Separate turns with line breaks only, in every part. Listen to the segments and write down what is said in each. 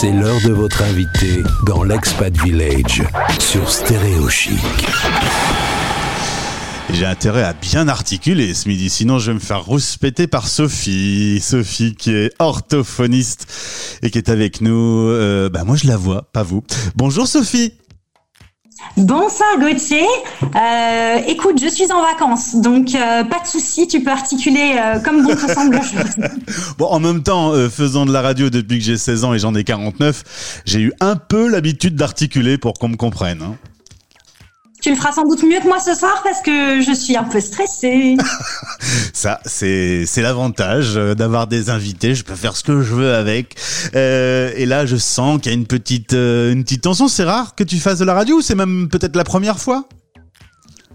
C'est l'heure de votre invité dans l'Expat Village sur Stéréo Chic.
J'ai intérêt à bien articuler ce midi, sinon je vais me faire respecter par Sophie. Sophie qui est orthophoniste et qui est avec nous. Euh, bah moi je la vois, pas vous. Bonjour Sophie.
Bonsoir Gauthier. Euh, écoute, je suis en vacances, donc euh, pas de souci, tu peux articuler euh, comme bon te semble.
bon, en même temps, euh, faisant de la radio depuis que j'ai 16 ans et j'en ai 49, j'ai eu un peu l'habitude d'articuler pour qu'on me comprenne. Hein.
Tu le feras sans doute mieux que moi ce soir parce que je suis un peu stressée.
Ça, c'est l'avantage euh, d'avoir des invités. Je peux faire ce que je veux avec. Euh, et là, je sens qu'il y a une petite euh, une petite tension. C'est rare que tu fasses de la radio ou c'est même peut-être la première fois?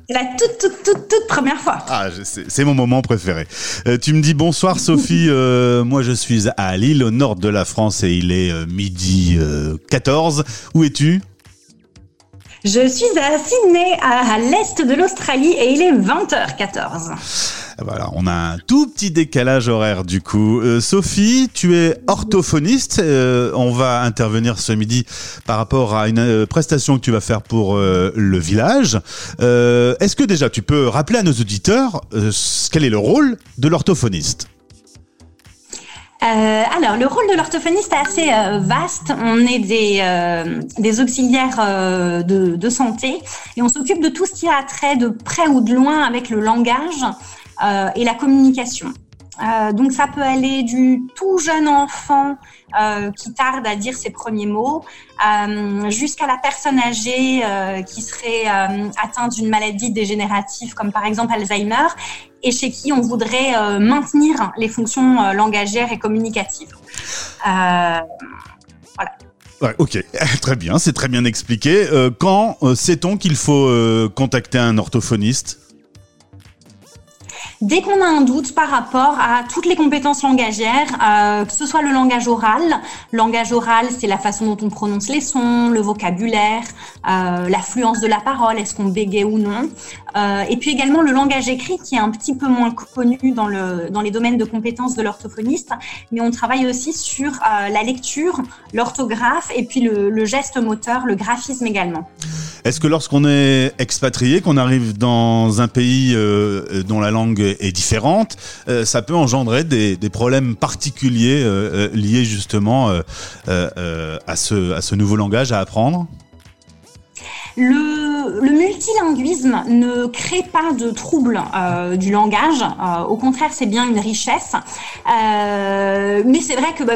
C'est la toute toute toute toute première fois.
Ah, c'est mon moment préféré. Euh, tu me dis bonsoir Sophie. Euh, moi, je suis à Lille, au nord de la France, et il est euh, midi 14. Où es-tu?
Je suis à Sydney, à, l'est de l'Australie, et il est 20h14.
Voilà, on a un tout petit décalage horaire du coup. Euh, Sophie, tu es orthophoniste. Euh, on va intervenir ce midi par rapport à une euh, prestation que tu vas faire pour le village. Est-ce que déjà tu peux rappeler à nos auditeurs quel est le rôle de l'orthophoniste?
Euh, alors, le rôle de l'orthophoniste est assez euh, vaste. On est des, euh, des auxiliaires de, santé et on s'occupe de tout ce qui a trait de près ou de loin avec le langage et la communication. Euh, donc ça peut aller du tout jeune enfant euh, qui tarde à dire ses premiers mots euh, jusqu'à la personne âgée qui serait atteinte d'une maladie dégénérative comme par exemple Alzheimer et chez qui on voudrait maintenir les fonctions langagères et communicatives.
Ouais, ok, très bien, c'est très bien expliqué. Quand sait-on qu'il faut contacter un orthophoniste?
Dès qu'on a un doute par rapport à toutes les compétences langagères, euh, que ce soit le langage oral, langage oral, c'est la façon dont on prononce les sons, le vocabulaire, euh, l'affluence de la parole, est-ce qu'on bégaye ou non, euh, et puis également le langage écrit qui est un petit peu moins connu dans, le, dans les domaines de compétences de l'orthophoniste, mais on travaille aussi sur euh, la lecture, l'orthographe et puis le, le geste moteur, le graphisme également.
Est-ce que lorsqu'on est expatrié, qu'on arrive dans un pays euh, dont la langue est différente, euh, ça peut engendrer des, problèmes particuliers euh, liés justement à, ce, nouveau langage à apprendre?
Le multilinguisme ne crée pas de troubles euh, du langage. Euh, au contraire, c'est bien une richesse. Euh, mais c'est vrai que bah,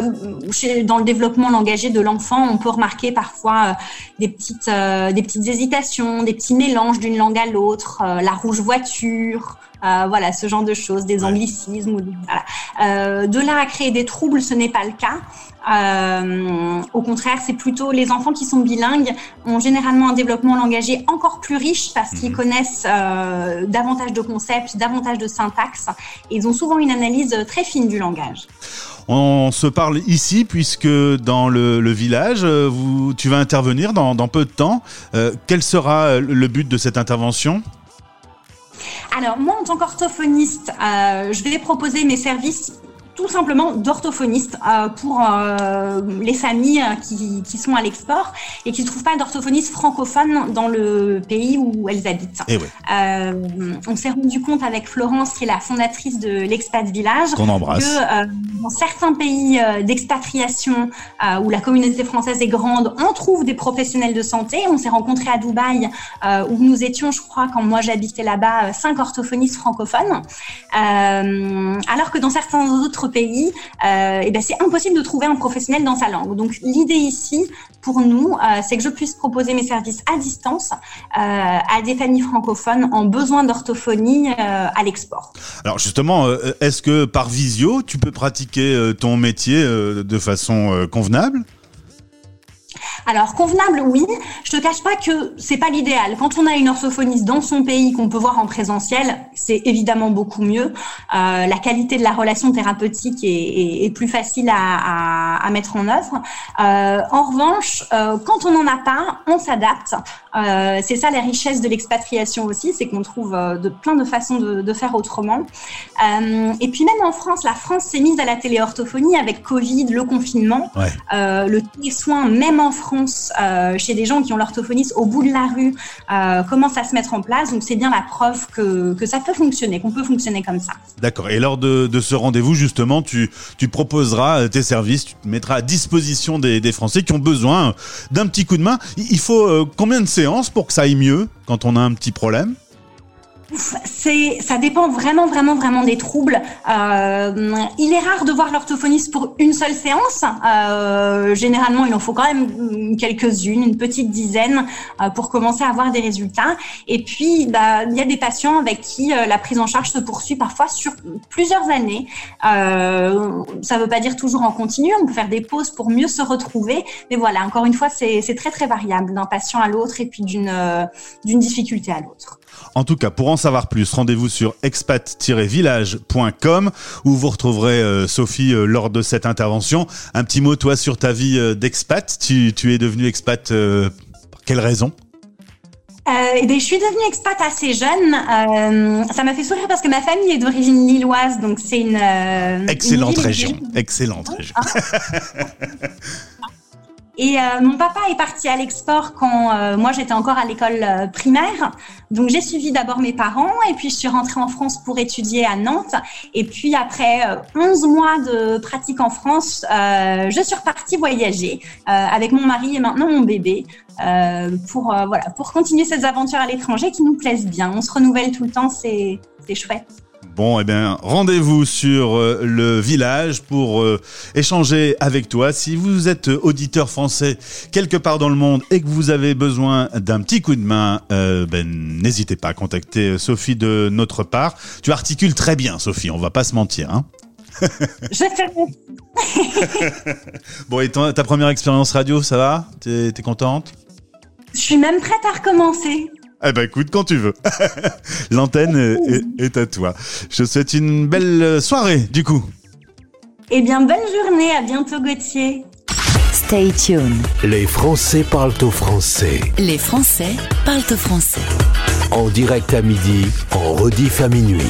chez, dans le développement langagier de l'enfant, on peut remarquer parfois euh, des petites, euh, des petites hésitations, des petits mélanges d'une langue à l'autre, euh, la rouge voiture. Euh, voilà, ce genre de choses, des anglicismes. ou des- voilà. Euh, de là à créer des troubles, ce n'est pas le cas. Euh, au contraire, c'est plutôt les enfants qui sont bilingues ont généralement un développement langagier encore plus riche parce qu'ils connaissent euh, davantage de concepts, davantage de syntaxe et ils ont souvent une analyse très fine du langage.
On se parle ici puisque dans le, le village, euh, vous, tu vas intervenir dans, dans peu de temps. Euh, quel sera le but de cette intervention?
Alors moi, en tant qu'orthophoniste, euh, je vais proposer mes services tout simplement d'orthophoniste euh, pour euh, les familles qui, qui sont à l'export et qui ne trouvent pas d'orthophoniste francophone dans le pays où elles habitent.
Eh
Euh, on s'est rendu compte avec Florence, qui est la fondatrice de l'Expat Village,
qu'on embrasse.
que euh, dans certains pays d'expatriation euh, où la communauté française est grande, on trouve des professionnels de santé. On s'est rencontrés à Dubaï où nous étions, je crois, quand moi j'habitais là-bas, cinq orthophonistes francophones. Alors que dans certains autres pays, euh, eh ben, c'est impossible de trouver un professionnel dans sa langue. Donc l'idée ici, pour nous, euh, c'est que je puisse proposer mes services à distance euh, à des familles francophones en besoin d'orthophonie à l'export.
Alors justement, est-ce que par visio, tu peux pratiquer ton métier de façon convenable?
Alors convenable, oui. Je te cache pas que c'est pas l'idéal. Quand on a une orthophoniste dans son pays qu'on peut voir en présentiel, c'est évidemment beaucoup mieux. Euh, la qualité de la relation thérapeutique est, est- est plus facile à, à- à mettre en œuvre. Euh, en revanche, euh, quand on n'en a pas, on s'adapte. Euh, c'est ça la richesse de l'expatriation aussi, c'est qu'on trouve euh, de plein de façons de, de faire autrement. Euh, et puis même en France, la France s'est mise à la téléorthophonie avec Covid, le confinement,
Ouais.
euh, le télésoin, même en France, chez des gens qui ont l'orthophoniste au bout de la rue, commence à se mettre en place. Donc c'est bien la preuve que, que ça peut fonctionner, qu'on peut fonctionner comme ça.
D'accord. Et lors de, de ce rendez-vous, justement, tu, tu proposeras tes services, tu te mettras à disposition des, des Français qui ont besoin d'un petit coup de main. Il faut combien de pour que ça aille mieux quand on a un petit problème
C'est, ça dépend vraiment, vraiment, vraiment des troubles. Euh, il est rare de voir l'orthophoniste pour une seule séance. Euh, généralement, il en faut quand même quelques-unes, une petite dizaine, euh, pour commencer à avoir des résultats. Et puis, bah, il y a des patients avec qui euh, la prise en charge se poursuit parfois sur plusieurs années. Euh, ça ne veut pas dire toujours en continu. On peut faire des pauses pour mieux se retrouver. Mais voilà, encore une fois, c'est, c'est très, très variable d'un patient à l'autre et puis d'une, euh, d'une difficulté à l'autre.
En tout cas, pour en savoir plus, rendez-vous sur expat-village.com où vous retrouverez euh, Sophie euh, lors de cette intervention. Un petit mot, toi, sur ta vie euh, d'expat. Tu, tu es devenu expat par quelle raison?
Eh bien, je suis devenue expat assez jeune. Euh, ça m'a fait sourire parce que ma famille est d'origine lilloise, donc c'est une euh,
Excellente
une
région. Excellente région.
Et euh, mon papa est parti à l'export quand euh, moi j'étais encore à l'école euh, primaire. Donc j'ai suivi d'abord mes parents et puis je suis rentrée en France pour étudier à Nantes. Et puis après euh, 11 mois de pratique en France, euh, je suis repartie voyager euh, avec mon mari et maintenant mon bébé euh, pour euh, voilà pour continuer ces aventures à l'étranger qui nous plaisent bien. On se renouvelle tout le temps, c'est chouette.
Bon, eh bien, rendez-vous sur euh, le village pour euh, échanger avec toi. Si vous êtes auditeur français quelque part dans le monde et que vous avez besoin d'un petit coup de main, euh, ben, n'hésitez pas à contacter Sophie de notre part. Tu articules très bien, Sophie, on va pas se mentir. Hein
Je fais
bon, et ton- ta première expérience radio, ça va? T'es t'es contente?
Je suis même prête à recommencer.
Eh ben écoute, quand tu veux. L'antenne est, à toi. Je te souhaite une belle soirée, du coup.
Eh bien, bonne journée, à bientôt Gauthier.
Stay tuned.
Les Français parlent au français.
Les Français parlent au français.
En direct à midi, en rediff à minuit.